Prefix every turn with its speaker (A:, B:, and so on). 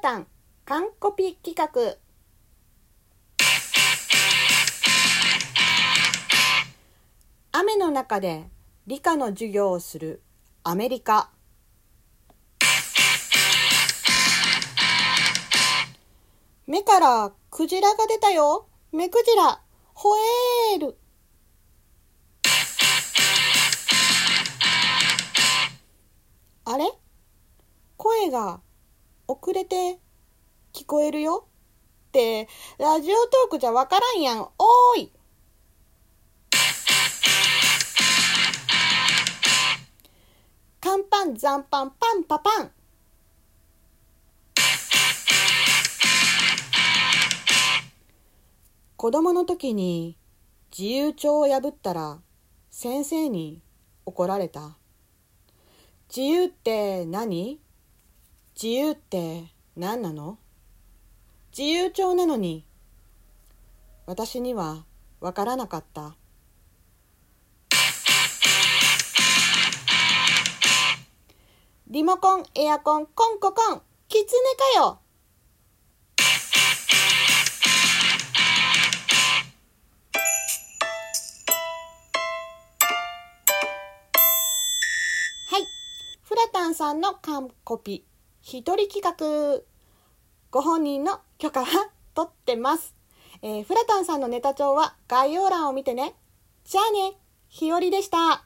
A: タン完コピ企画。雨の中で理科の授業をするアメリカ。目からクジラが出たよ。目クジラホエールあれ？声が遅れて聞こえるよ？ってラジオトークじゃわからんやん。おーい！カンパン残パンパンパパン。子供の時に自由帳を破ったら先生に怒られた。自由って何？自由って何なの？自由帳なのに。私にはわからなかった。リモコン、エアコン、コンココン、キツネかよ。はい。フラタンさんの完コピ、一人企画。ご本人の許可は取ってます。えーフラタンさんのネタ帳は概要欄を見てね。じゃあね、ひよりでした。